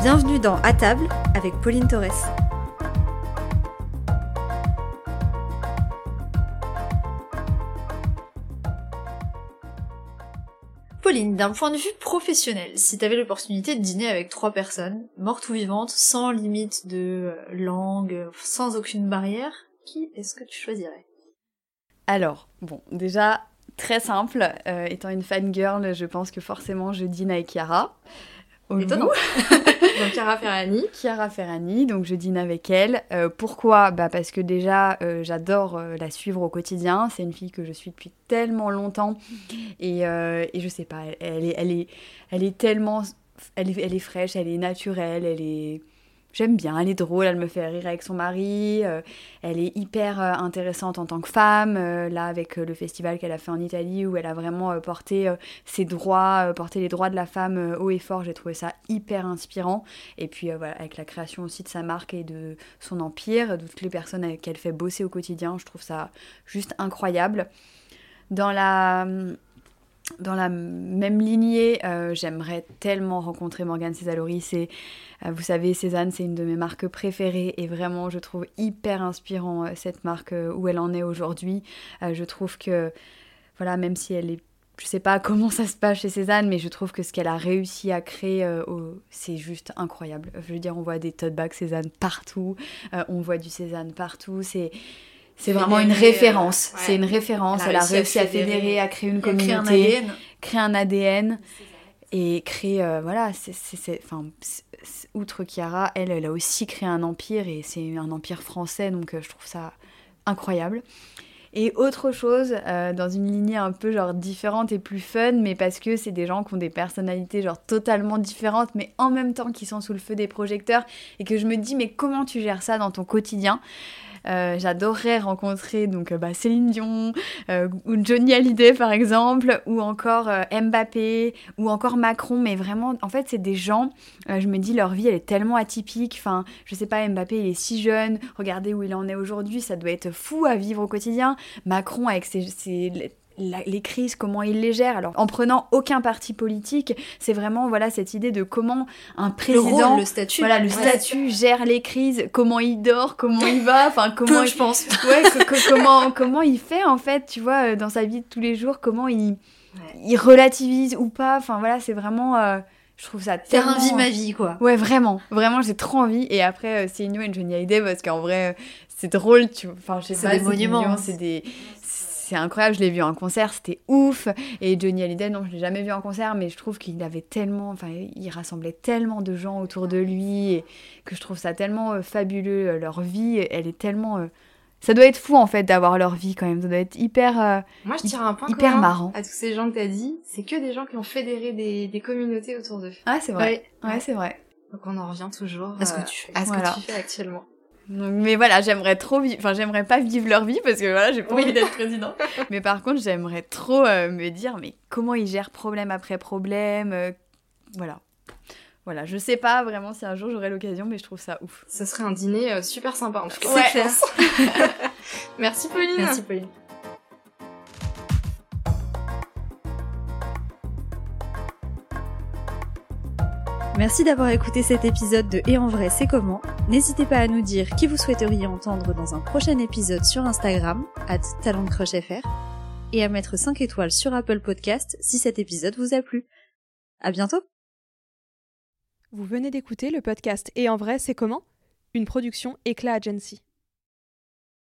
Bienvenue dans À table avec Pauline Torres. Pauline, d'un point de vue professionnel, si t'avais l'opportunité de dîner avec trois personnes, mortes ou vivantes, sans limite de euh, langue, sans aucune barrière, qui est-ce que tu choisirais? Alors, bon, déjà, très simple, euh, étant une fan girl, je pense que forcément je dîne avec Chiara. Étonnant. donc Chiara Ferrani. Chiara Ferrani, donc je dîne avec elle. Euh, pourquoi? Bah Parce que déjà, euh, j'adore euh, la suivre au quotidien. C'est une fille que je suis depuis tellement longtemps. Et, et je sais pas, elle, est, elle, est, elle est tellement... Elle est, elle est fraîche, elle est naturelle, elle est j'aime bien, elle est drôle, elle me fait rire avec son mari, euh, elle est hyper euh, intéressante en tant que femme, euh, là avec le festival qu'elle a fait en Italie où elle a vraiment porté ses droits, porté les droits de la femme haut et fort, j'ai trouvé ça hyper inspirant. Et puis voilà, avec la création aussi de sa marque et de son empire, de toutes les personnes qu'elle fait bosser au quotidien, je trouve ça juste incroyable. Dans la dans la même lignée, euh, j'aimerais tellement rencontrer Morgane Césalori. C'est, euh, vous savez, Cézanne, c'est une de mes marques préférées et vraiment, je trouve hyper inspirant euh, cette marque où elle en est aujourd'hui. je trouve que, voilà, même si elle est, je sais pas comment ça se passe chez Cézanne, mais je trouve que ce qu'elle a réussi à créer, c'est juste incroyable. Je veux dire, on voit des tote bags Cézanne partout, on voit du Cézanne partout. C'est c'est vraiment une référence. C'est une référence. Elle a, réussi, à, fédérer, à créer une communauté, créer un ADN, et créer euh, voilà. C'est, enfin, outre Chiara, elle, elle a aussi créé un empire et c'est un empire français, donc euh, je trouve ça incroyable. Et autre chose, euh, dans une lignée un peu genre différente et plus fun, mais parce que c'est des gens qui ont des personnalités genre totalement différentes, mais en même temps qui sont sous le feu des projecteurs, et que je me dis mais comment tu gères ça dans ton quotidien? Euh, j'adorerais rencontrer donc euh, bah, Céline Dion euh, ou Johnny Hallyday par exemple, ou encore Mbappé, ou encore Macron. Mais vraiment, en fait, c'est des gens. je me dis leur vie, elle est tellement atypique. Enfin, je sais pas, Mbappé, il est si jeune. Regardez où il en est aujourd'hui. Ça doit être fou à vivre au quotidien. Macron avec ses, ses les crises, comment il les gère. Alors, en prenant aucun parti politique, c'est vraiment voilà cette idée de comment un président, le, statut, voilà le statut gère les crises, comment il dort, comment il va, enfin comment, je pense, ouais, comment comment il fait en fait, tu vois, euh, dans sa vie de tous les jours, comment il il relativise ou pas. Enfin voilà, c'est vraiment euh, je trouve ça tellement... Faire un vie ma vie, quoi. Ouais, vraiment. Vraiment, j'ai trop envie. Et après, euh, c'est Inno et Johnny Hallyday, parce qu'en vrai, c'est drôle, tu Enfin, je sais pas, des monuments. C'est des c'est incroyable, je l'ai vu en concert, c'était ouf. Et Johnny Hallyday, non, je l'ai jamais vu en concert, mais je trouve qu'il avait tellement, enfin, il rassemblait tellement de gens autour de lui et que je trouve ça tellement euh, fabuleux. Euh, leur vie, elle est tellement. Euh, ça doit être fou en fait d'avoir leur vie quand même. Ça doit être hyper. Moi, je tire un point hyper marrant à tous ces gens que t'as dit. C'est que des gens qui ont fédéré des, des communautés autour d'eux. Ah, c'est vrai. Ouais, c'est vrai. Donc on en revient toujours à ce que tu fais, à ce que tu fais actuellement mais voilà, j'aimerais trop vivre, enfin j'aimerais pas vivre leur vie parce que voilà, j'ai pas envie d'être président. mais par contre, j'aimerais trop euh, me dire mais comment ils gèrent problème après problème, euh, voilà. Voilà, je sais pas vraiment si un jour j'aurai l'occasion, mais je trouve ça ouf. Ce serait un dîner euh, super sympa en tout cas. Ouais. Merci Pauline. Merci Pauline. Merci d'avoir écouté cet épisode de Et en vrai, c'est comment? N'hésitez pas à nous dire qui vous souhaiteriez entendre dans un prochain épisode sur Instagram, at et à mettre 5 étoiles sur Apple Podcast si cet épisode vous a plu. À bientôt Vous venez d'écouter le podcast Et en vrai, c'est comment? Une production Éclat Agency.